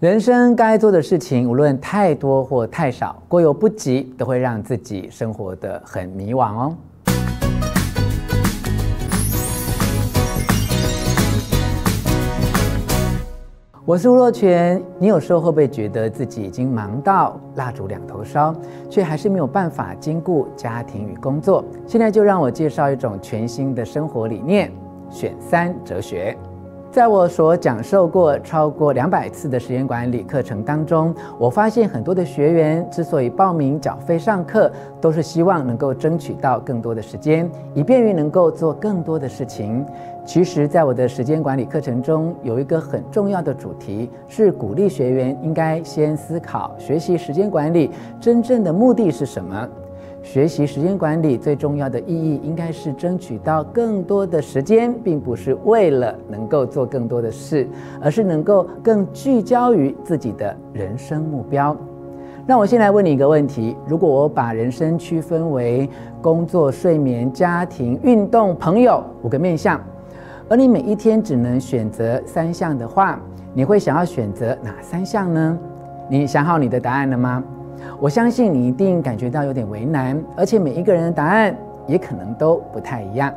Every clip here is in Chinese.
人生该做的事情，无论太多或太少，过犹不及，都会让自己生活的很迷惘哦。我是吴若权，你有时候会不会觉得自己已经忙到蜡烛两头烧，却还是没有办法兼顾家庭与工作？现在就让我介绍一种全新的生活理念——选三哲学。在我所讲授过超过两百次的时间管理课程当中，我发现很多的学员之所以报名缴费上课，都是希望能够争取到更多的时间，以便于能够做更多的事情。其实，在我的时间管理课程中，有一个很重要的主题，是鼓励学员应该先思考学习时间管理真正的目的是什么。学习时间管理最重要的意义，应该是争取到更多的时间，并不是为了能够做更多的事，而是能够更聚焦于自己的人生目标。那我先来问你一个问题：如果我把人生区分为工作、睡眠、家庭、运动、朋友五个面向，而你每一天只能选择三项的话，你会想要选择哪三项呢？你想好你的答案了吗？我相信你一定感觉到有点为难，而且每一个人的答案也可能都不太一样。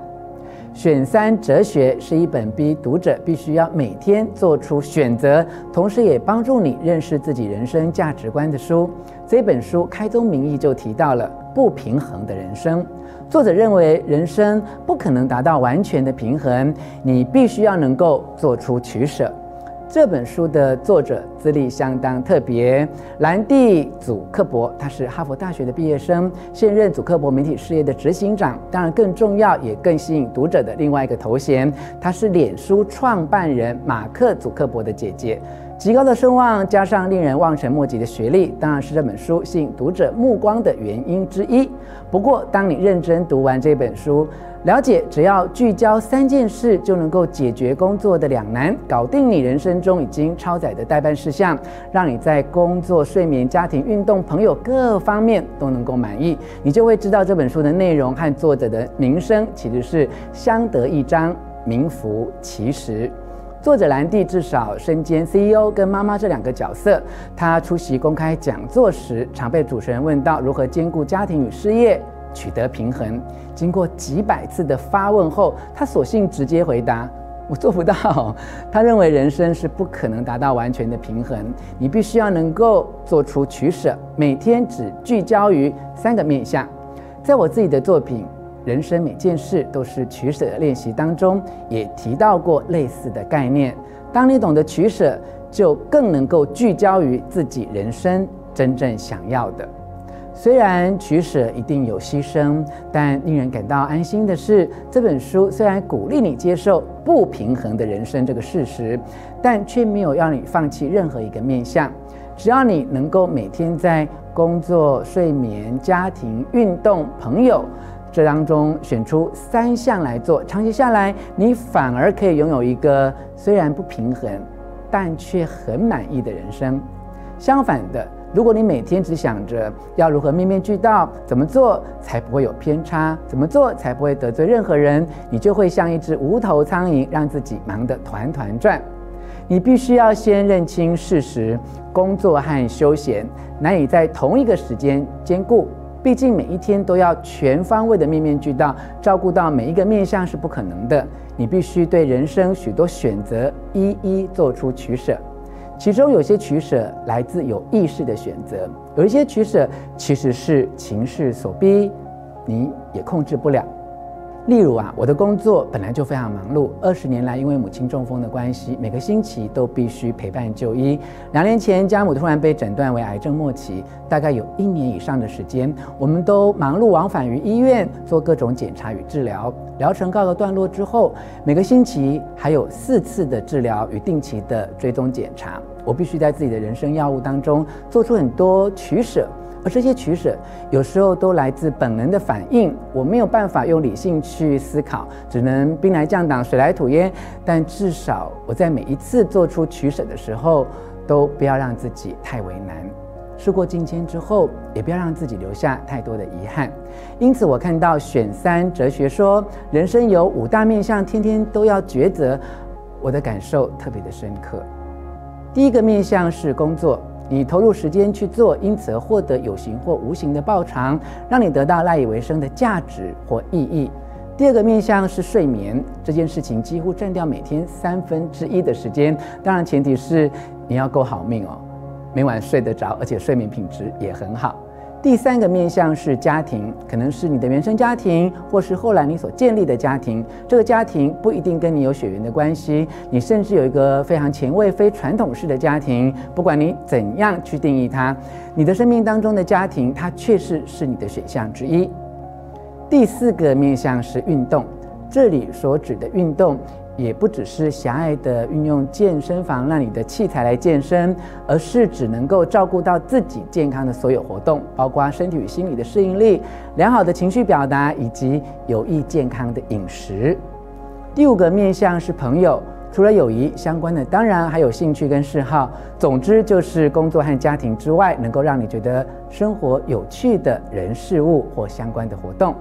选三哲学是一本逼读者必须要每天做出选择，同时也帮助你认识自己人生价值观的书。这本书开宗明义就提到了不平衡的人生。作者认为人生不可能达到完全的平衡，你必须要能够做出取舍。这本书的作者资历相当特别，兰蒂·祖克伯，他是哈佛大学的毕业生，现任祖克伯媒体事业的执行长。当然，更重要也更吸引读者的另外一个头衔，他是脸书创办人马克·祖克伯的姐姐。极高的声望加上令人望尘莫及的学历，当然是这本书吸引读者目光的原因之一。不过，当你认真读完这本书，了解，只要聚焦三件事就能够解决工作的两难，搞定你人生中已经超载的待办事项，让你在工作、睡眠、家庭、运动、朋友各方面都能够满意，你就会知道这本书的内容和作者的名声其实是相得益彰、名副其实。作者兰蒂至少身兼 CEO 跟妈妈这两个角色，她出席公开讲座时，常被主持人问到如何兼顾家庭与事业。取得平衡，经过几百次的发问后，他索性直接回答：“我做不到。”他认为人生是不可能达到完全的平衡，你必须要能够做出取舍，每天只聚焦于三个面向。在我自己的作品《人生每件事都是取舍的练习》当中，也提到过类似的概念。当你懂得取舍，就更能够聚焦于自己人生真正想要的。虽然取舍一定有牺牲，但令人感到安心的是，这本书虽然鼓励你接受不平衡的人生这个事实，但却没有让你放弃任何一个面向。只要你能够每天在工作、睡眠、家庭、运动、朋友这当中选出三项来做，长期下来，你反而可以拥有一个虽然不平衡，但却很满意的人生。相反的，如果你每天只想着要如何面面俱到，怎么做才不会有偏差，怎么做才不会得罪任何人，你就会像一只无头苍蝇，让自己忙得团团转。你必须要先认清事实：工作和休闲难以在同一个时间兼顾，毕竟每一天都要全方位的面面俱到，照顾到每一个面向是不可能的。你必须对人生许多选择一一做出取舍。其中有些取舍来自有意识的选择，有一些取舍其实是情势所逼，你也控制不了。例如啊，我的工作本来就非常忙碌，二十年来因为母亲中风的关系，每个星期都必须陪伴就医。两年前，家母突然被诊断为癌症末期，大概有一年以上的时间，我们都忙碌往返于医院做各种检查与治疗。疗程告个段落之后，每个星期还有四次的治疗与定期的追踪检查，我必须在自己的人生要务当中做出很多取舍。而这些取舍，有时候都来自本能的反应，我没有办法用理性去思考，只能兵来将挡，水来土掩。但至少我在每一次做出取舍的时候，都不要让自己太为难。事过境迁之后，也不要让自己留下太多的遗憾。因此，我看到选三哲学说，人生有五大面向，天天都要抉择，我的感受特别的深刻。第一个面向是工作，你投入时间去做，因此而获得有形或无形的报偿，让你得到赖以为生的价值或意义。第二个面向是睡眠，这件事情几乎占掉每天三分之一的时间，当然前提是你要够好命哦，每晚睡得着，而且睡眠品质也很好。第三个面向是家庭，可能是你的原生家庭，或是后来你所建立的家庭。这个家庭不一定跟你有血缘的关系，你甚至有一个非常前卫、非传统式的家庭。不管你怎样去定义它，你的生命当中的家庭，它确实是你的选项之一。第四个面向是运动，这里所指的运动。也不只是狭隘的运用健身房让你的器材来健身，而是只能够照顾到自己健康的所有活动，包括身体与心理的适应力、良好的情绪表达以及有益健康的饮食。第五个面向是朋友，除了友谊相关的，当然还有兴趣跟嗜好。总之就是工作和家庭之外，能够让你觉得生活有趣的人事物或相关的活动。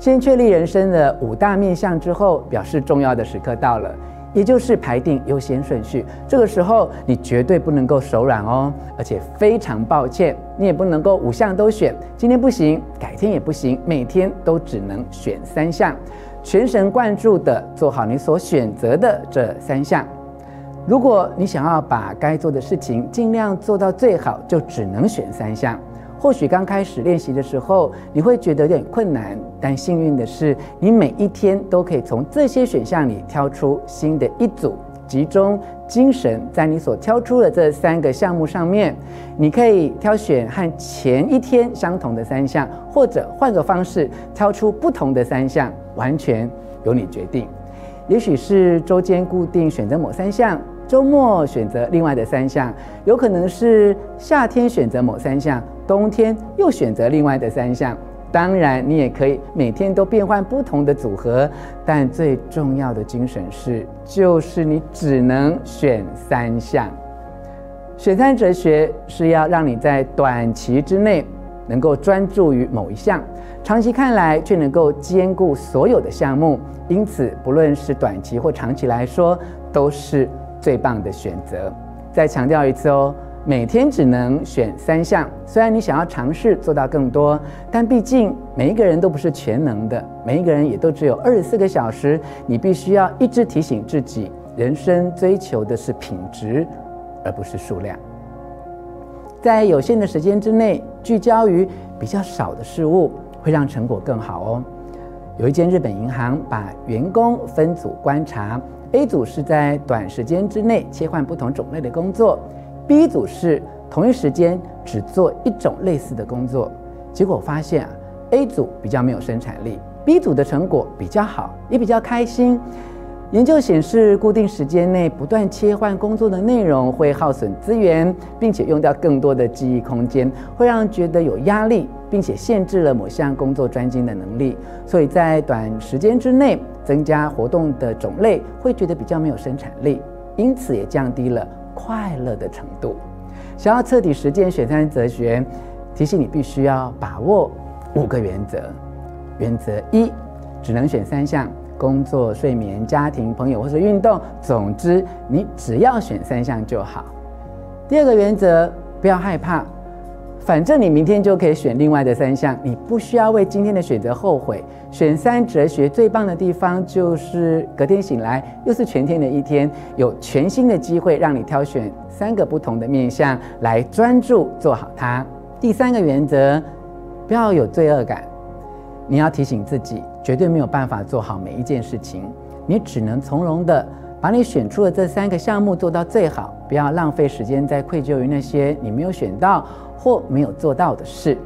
先确立人生的五大面向之后，表示重要的时刻到了，也就是排定优先顺序。这个时候你绝对不能够手软哦，而且非常抱歉，你也不能够五项都选，今天不行，改天也不行，每天都只能选三项，全神贯注地做好你所选择的这三项。如果你想要把该做的事情尽量做到最好，就只能选三项。或许刚开始练习的时候，你会觉得有点困难，但幸运的是，你每一天都可以从这些选项里挑出新的一组，集中精神在你所挑出的这三个项目上面。你可以挑选和前一天相同的三项，或者换个方式挑出不同的三项，完全由你决定。也许是周间固定选择某三项。周末选择另外的三项，有可能是夏天选择某三项，冬天又选择另外的三项。当然，你也可以每天都变换不同的组合，但最重要的精神是，就是你只能选三项。选三哲学是要让你在短期之内能够专注于某一项，长期看来却能够兼顾所有的项目。因此，不论是短期或长期来说，都是。最棒的选择。再强调一次哦，每天只能选三项。虽然你想要尝试做到更多，但毕竟每一个人都不是全能的，每一个人也都只有二十四个小时。你必须要一直提醒自己，人生追求的是品质，而不是数量。在有限的时间之内，聚焦于比较少的事物，会让成果更好哦。有一间日本银行把员工分组观察。A 组是在短时间之内切换不同种类的工作，B 组是同一时间只做一种类似的工作。结果发现啊，A 组比较没有生产力，B 组的成果比较好，也比较开心。研究显示，固定时间内不断切换工作的内容会耗损资源，并且用掉更多的记忆空间，会让人觉得有压力，并且限制了某项工作专精的能力。所以在短时间之内增加活动的种类，会觉得比较没有生产力，因此也降低了快乐的程度。想要彻底实践选三哲学，提醒你必须要把握五个原则。原则一，只能选三项。工作、睡眠、家庭、朋友或是运动，总之你只要选三项就好。第二个原则，不要害怕，反正你明天就可以选另外的三项，你不需要为今天的选择后悔。选三哲学最棒的地方就是隔天醒来又是全天的一天，有全新的机会让你挑选三个不同的面向来专注做好它。第三个原则，不要有罪恶感。你要提醒自己，绝对没有办法做好每一件事情，你只能从容的把你选出的这三个项目做到最好，不要浪费时间在愧疚于那些你没有选到或没有做到的事。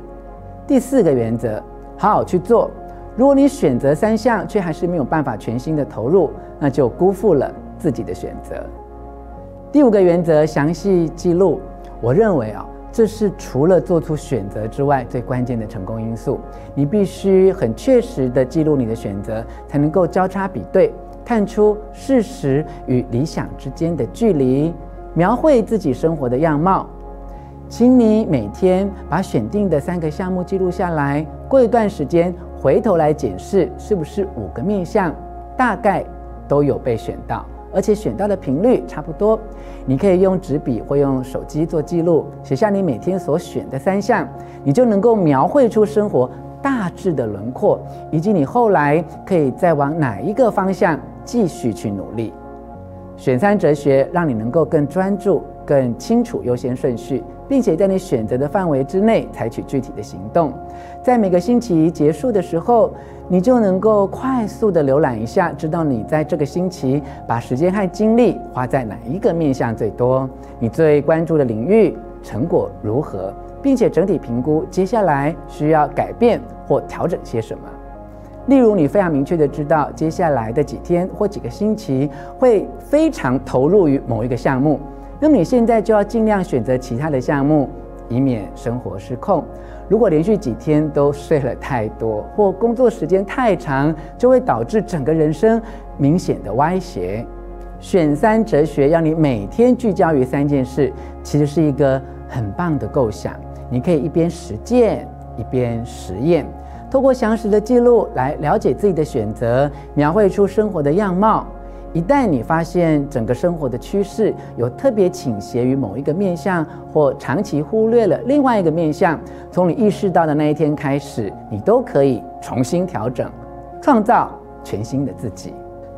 第四个原则，好好去做。如果你选择三项却还是没有办法全心的投入，那就辜负了自己的选择。第五个原则，详细记录。我认为啊。这是除了做出选择之外最关键的成功因素。你必须很确实地记录你的选择，才能够交叉比对，看出事实与理想之间的距离，描绘自己生活的样貌。请你每天把选定的三个项目记录下来，过一段时间回头来检视，是不是五个面向大概都有被选到，而且选到的频率差不多。你可以用纸笔或用手机做记录，写下你每天所选的三项，你就能够描绘出生活大致的轮廓，以及你后来可以再往哪一个方向继续去努力。选三哲学让你能够更专注、更清楚优先顺序，并且在你选择的范围之内采取具体的行动。在每个星期结束的时候，你就能够快速地浏览一下，知道你在这个星期把时间和精力花在哪一个面向最多，你最关注的领域成果如何，并且整体评估接下来需要改变或调整些什么。例如，你非常明确地知道接下来的几天或几个星期会非常投入于某一个项目，那么你现在就要尽量选择其他的项目，以免生活失控。如果连续几天都睡了太多，或工作时间太长，就会导致整个人生明显的歪斜。选三哲学让你每天聚焦于三件事，其实是一个很棒的构想。你可以一边实践，一边实验，透过详实的记录来了解自己的选择，描绘出生活的样貌。一旦你发现整个生活的趋势有特别倾斜于某一个面相，或长期忽略了另外一个面相，从你意识到的那一天开始，你都可以重新调整，创造全新的自己。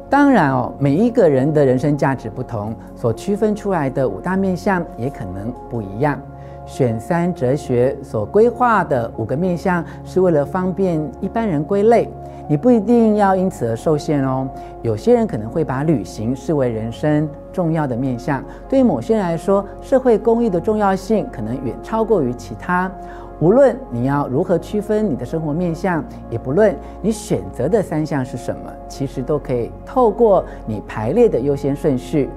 当然哦，每一个人的人生价值不同，所区分出来的五大面向也可能不一样。选三哲学所规划的五个面向，是为了方便一般人归类，你不一定要因此而受限哦。有些人可能会把旅行视为人生重要的面向，对于某些人来说，社会公益的重要性可能远超过于其他。无论你要如何区分你的生活面向，也不论你选择的三项是什么，其实都可以透过你排列的优先顺序。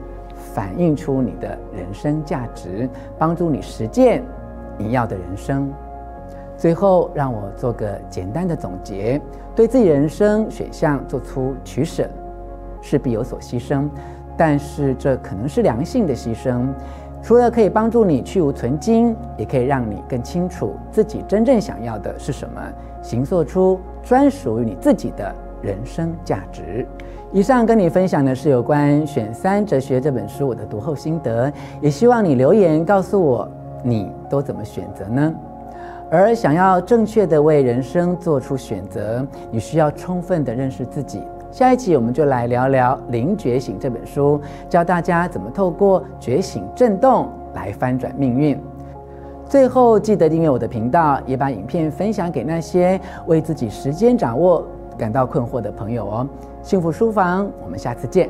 反映出你的人生价值，帮助你实践你要的人生。最后，让我做个简单的总结：对自己人生选项做出取舍，势必有所牺牲，但是这可能是良性的牺牲。除了可以帮助你去芜存菁，也可以让你更清楚自己真正想要的是什么，形塑出专属于你自己的人生价值。以上跟你分享的是有关《选三哲学》这本书我的读后心得，也希望你留言告诉我你都怎么选择呢？而想要正确的为人生做出选择，你需要充分的认识自己。下一期我们就来聊聊《零觉醒》这本书，教大家怎么透过觉醒振动来翻转命运。最后记得订阅我的频道，也把影片分享给那些为自己时间掌握感到困惑的朋友哦。幸福书房，我们下次见。